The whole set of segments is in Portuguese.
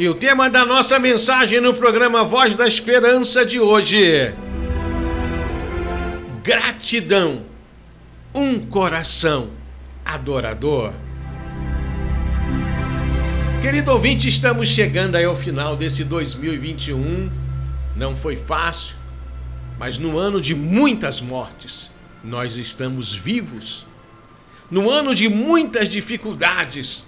E o tema da nossa mensagem no programa Voz da Esperança de hoje: Gratidão, um coração adorador. Querido ouvinte, estamos chegando aí ao final desse 2021. Não foi fácil, mas no ano de muitas mortes, nós estamos vivos. No ano de muitas dificuldades,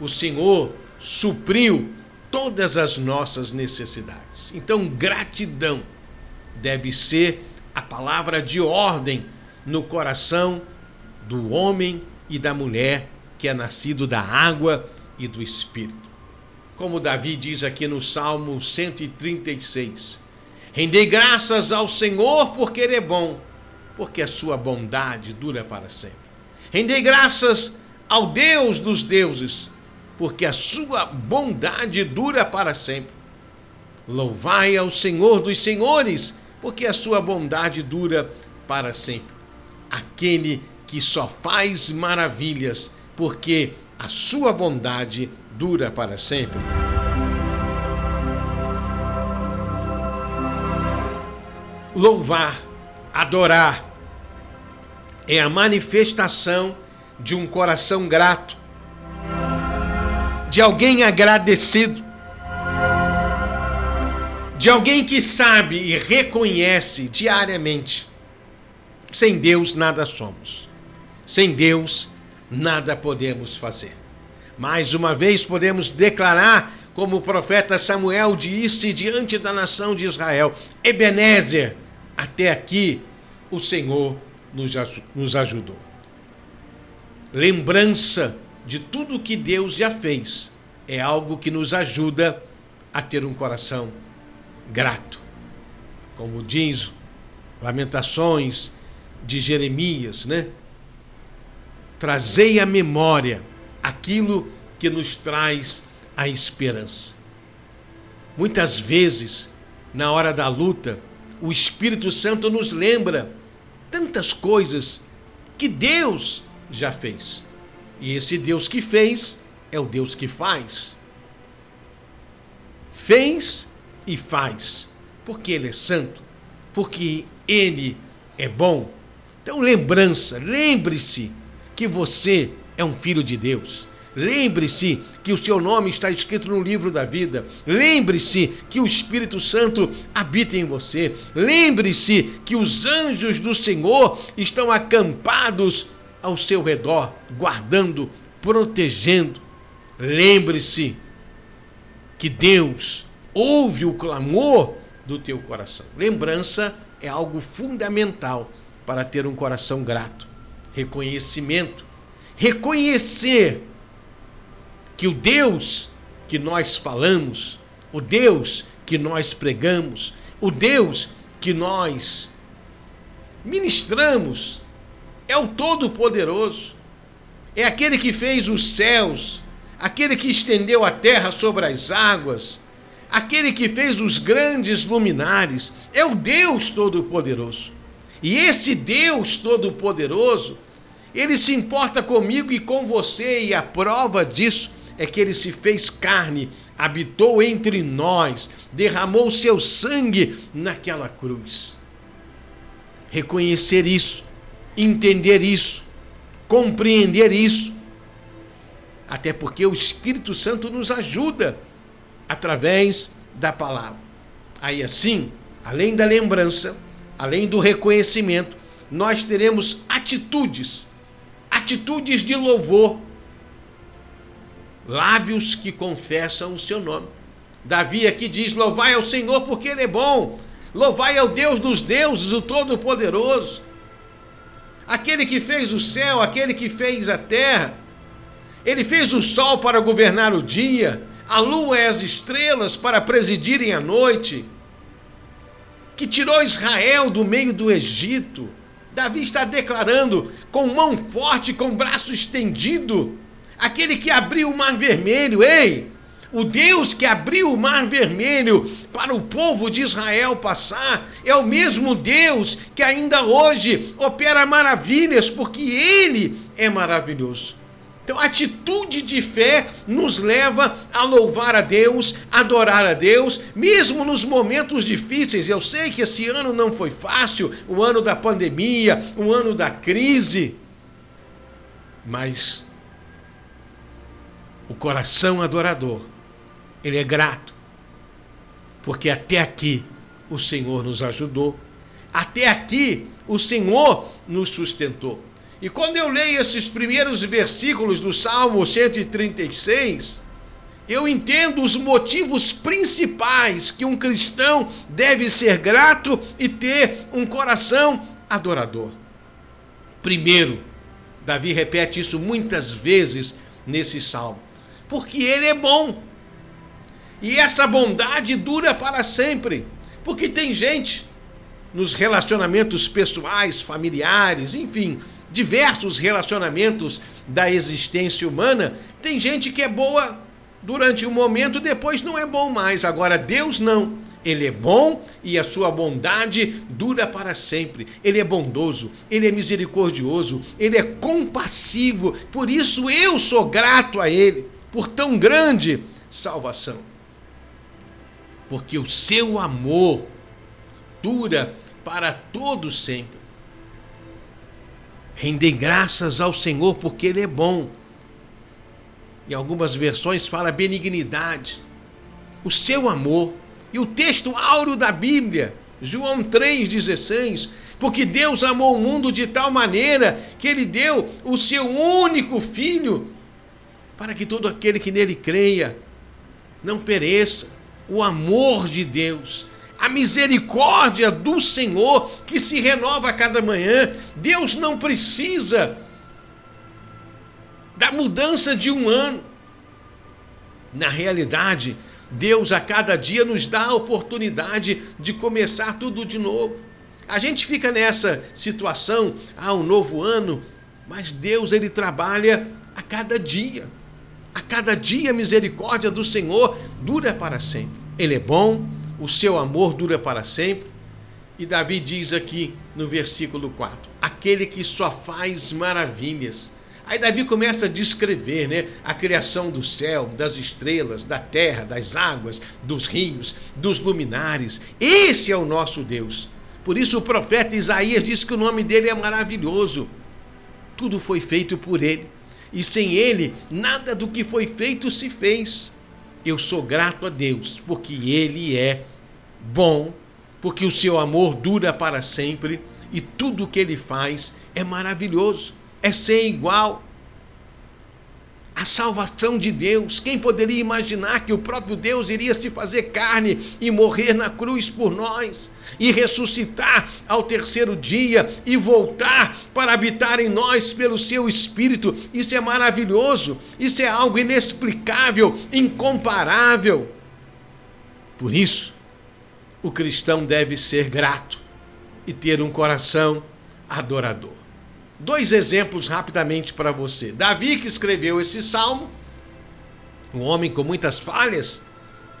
o Senhor supriu todas as nossas necessidades. Então, gratidão deve ser a palavra de ordem no coração do homem e da mulher que é nascido da água e do Espírito. Como Davi diz aqui no Salmo 136: Rendei graças ao Senhor porque Ele é bom, porque a sua bondade dura para sempre. Rendei graças ao Deus dos deuses, porque a sua bondade dura para sempre. Louvai ao Senhor dos senhores, porque a sua bondade dura para sempre. Aquele que só faz maravilhas, porque a sua bondade dura para sempre. Louvar, adorar, é a manifestação de um coração grato de alguém agradecido, de alguém que sabe e reconhece diariamente: sem Deus nada somos, sem Deus nada podemos fazer. Mais uma vez podemos declarar, como o profeta Samuel disse diante da nação de Israel: Ebenezer, até aqui o Senhor nos ajudou. Lembrança de tudo que Deus já fez é algo que nos ajuda a ter um coração grato. Como diz Lamentações de Jeremias, né? Trazei à memória aquilo que nos traz a esperança. Muitas vezes, na hora da luta, o Espírito Santo nos lembra tantas coisas que Deus já fez. E esse Deus que fez é o Deus que faz. Fez e faz, porque Ele é santo, porque Ele é bom. Então, lembrança, lembre-se que você é um filho de Deus. Lembre-se que o seu nome está escrito no livro da vida. Lembre-se que o Espírito Santo habita em você. Lembre-se que os anjos do Senhor estão acampados ao seu redor, guardando, protegendo. Lembre-se que Deus ouve o clamor do teu coração. Lembrança é algo fundamental para ter um coração grato. Reconhecimento. Reconhecer que o Deus que nós falamos, o Deus que nós pregamos, o Deus que nós ministramos, é o Todo-Poderoso, é aquele que fez os céus, aquele que estendeu a terra sobre as águas, aquele que fez os grandes luminares, é o Deus Todo-Poderoso. E esse Deus Todo-Poderoso, ele se importa comigo e com você, e a prova disso é que ele se fez carne, habitou entre nós, derramou seu sangue naquela cruz. Reconhecer isso entender isso, compreender isso. Até porque o Espírito Santo nos ajuda através da palavra. Aí assim, além da lembrança, além do reconhecimento, nós teremos atitudes, atitudes de louvor, lábios que confessam o seu nome. Davi aqui diz: Louvai ao Senhor porque Ele é bom, louvai ao Deus dos deuses, o Todo-Poderoso aquele que fez o céu, aquele que fez a terra. Ele fez o sol para governar o dia, a lua e as estrelas para presidirem a noite. Que tirou Israel do meio do Egito. Davi está declarando com mão forte, com braço estendido, aquele que abriu o mar vermelho. Ei, o Deus que abriu o mar vermelho para o povo de Israel passar é o mesmo Deus que ainda hoje opera maravilhas, porque Ele é maravilhoso. Então, a atitude de fé nos leva a louvar a Deus, adorar a Deus, mesmo nos momentos difíceis. Eu sei que esse ano não foi fácil o ano da pandemia, o ano da crise. Mas o coração adorador, ele é grato, porque até aqui o Senhor nos ajudou, até aqui o Senhor nos sustentou. E quando eu leio esses primeiros versículos do Salmo 136, eu entendo os motivos principais que um cristão deve ser grato e ter um coração adorador. Primeiro, Davi repete isso muitas vezes nesse salmo, porque ele é bom. E essa bondade dura para sempre, porque tem gente nos relacionamentos pessoais, familiares, enfim, diversos relacionamentos da existência humana, tem gente que é boa durante um momento, depois não é bom mais. Agora, Deus não. Ele é bom e a sua bondade dura para sempre. Ele é bondoso, ele é misericordioso, ele é compassivo. Por isso eu sou grato a ele por tão grande salvação. Porque o seu amor dura para todo sempre. Rendei graças ao Senhor porque Ele é bom. Em algumas versões fala benignidade, o seu amor. E o texto áureo da Bíblia, João 3,16, porque Deus amou o mundo de tal maneira que Ele deu o seu único Filho, para que todo aquele que nele creia não pereça. O amor de Deus a misericórdia do Senhor que se renova a cada manhã. Deus não precisa da mudança de um ano. Na realidade, Deus a cada dia nos dá a oportunidade de começar tudo de novo. A gente fica nessa situação, ah, um novo ano, mas Deus ele trabalha a cada dia. A cada dia a misericórdia do Senhor dura para sempre. Ele é bom, o seu amor dura para sempre. E Davi diz aqui no versículo 4: aquele que só faz maravilhas. Aí Davi começa a descrever né, a criação do céu, das estrelas, da terra, das águas, dos rios, dos luminares. Esse é o nosso Deus. Por isso o profeta Isaías diz que o nome dele é maravilhoso. Tudo foi feito por ele. E sem ele, nada do que foi feito se fez. Eu sou grato a Deus, porque ele é bom, porque o seu amor dura para sempre e tudo o que ele faz é maravilhoso, é sem igual. A salvação de Deus, quem poderia imaginar que o próprio Deus iria se fazer carne e morrer na cruz por nós, e ressuscitar ao terceiro dia e voltar para habitar em nós pelo seu Espírito? Isso é maravilhoso, isso é algo inexplicável, incomparável. Por isso, o cristão deve ser grato e ter um coração adorador. Dois exemplos rapidamente para você. Davi, que escreveu esse salmo, um homem com muitas falhas,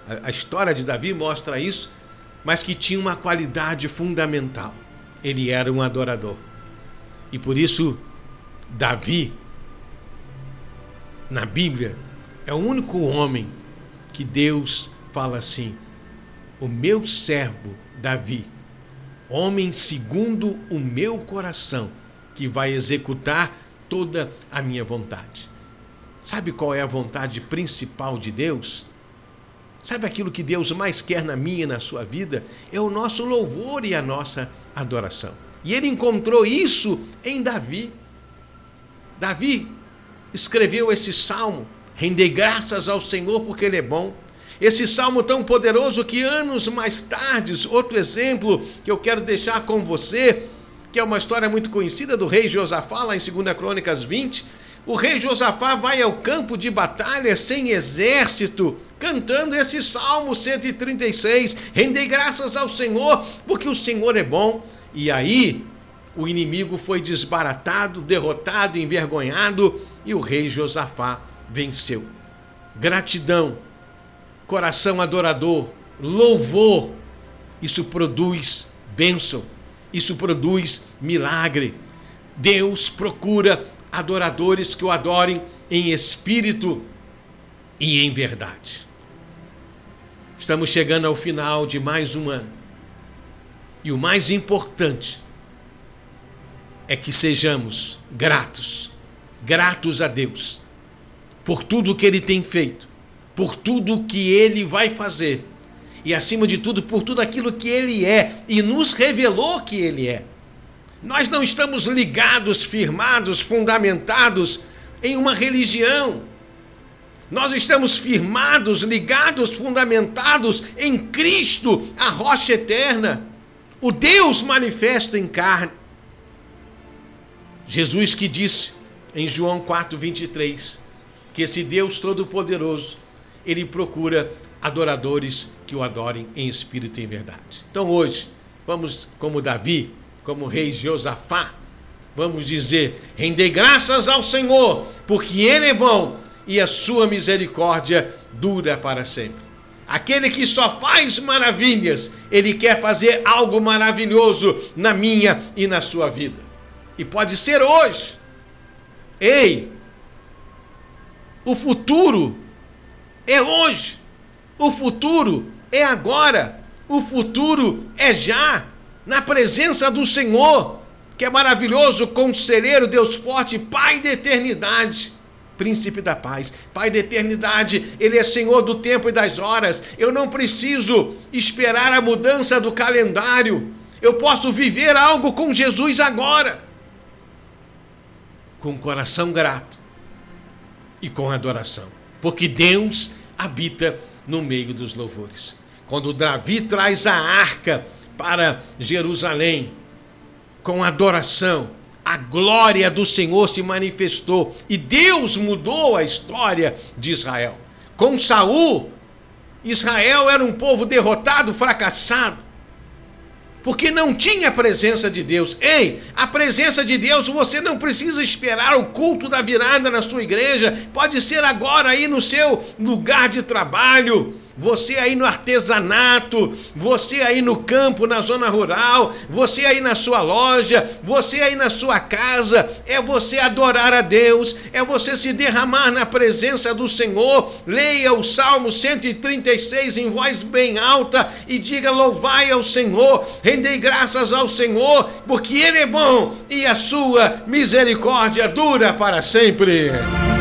a, a história de Davi mostra isso, mas que tinha uma qualidade fundamental: ele era um adorador. E por isso, Davi, na Bíblia, é o único homem que Deus fala assim: o meu servo Davi, homem segundo o meu coração, que vai executar toda a minha vontade. Sabe qual é a vontade principal de Deus? Sabe aquilo que Deus mais quer na minha e na sua vida? É o nosso louvor e a nossa adoração. E ele encontrou isso em Davi. Davi escreveu esse salmo: Rendei graças ao Senhor porque Ele é bom. Esse salmo tão poderoso que anos mais tarde, outro exemplo que eu quero deixar com você, que é uma história muito conhecida do rei Josafá, lá em 2 Crônicas 20. O rei Josafá vai ao campo de batalha sem exército, cantando esse salmo 136. Rendei graças ao Senhor, porque o Senhor é bom. E aí, o inimigo foi desbaratado, derrotado, envergonhado, e o rei Josafá venceu. Gratidão coração adorador, louvor, isso produz bênção, isso produz milagre. Deus procura adoradores que o adorem em espírito e em verdade. Estamos chegando ao final de mais um ano. E o mais importante é que sejamos gratos, gratos a Deus, por tudo que Ele tem feito, por tudo que Ele vai fazer, e acima de tudo, por tudo aquilo que Ele é e nos revelou que Ele é. Nós não estamos ligados, firmados, fundamentados em uma religião. Nós estamos firmados, ligados, fundamentados em Cristo, a rocha eterna, o Deus manifesto em carne. Jesus que disse em João 4:23 que esse Deus todo-poderoso, ele procura adoradores que o adorem em espírito e em verdade. Então hoje, vamos como Davi, como rei Josafá, vamos dizer: rendei graças ao Senhor, porque ele é bom e a sua misericórdia dura para sempre. Aquele que só faz maravilhas, ele quer fazer algo maravilhoso na minha e na sua vida. E pode ser hoje. Ei, o futuro é hoje. O futuro é agora. O futuro é já, na presença do Senhor, que é maravilhoso, conselheiro, Deus forte, Pai da eternidade príncipe da paz, Pai da eternidade, Ele é Senhor do tempo e das horas. Eu não preciso esperar a mudança do calendário. Eu posso viver algo com Jesus agora. Com coração grato e com adoração. Porque Deus habita no meio dos louvores. Quando Davi traz a arca para Jerusalém, com adoração, a glória do Senhor se manifestou e Deus mudou a história de Israel. Com Saul, Israel era um povo derrotado, fracassado, porque não tinha a presença de Deus. Ei, a presença de Deus, você não precisa esperar o culto da virada na sua igreja, pode ser agora aí no seu lugar de trabalho você aí no artesanato, você aí no campo, na zona rural, você aí na sua loja, você aí na sua casa, é você adorar a Deus, é você se derramar na presença do Senhor. Leia o Salmo 136 em voz bem alta e diga: Louvai ao Senhor, rendei graças ao Senhor, porque Ele é bom e a sua misericórdia dura para sempre.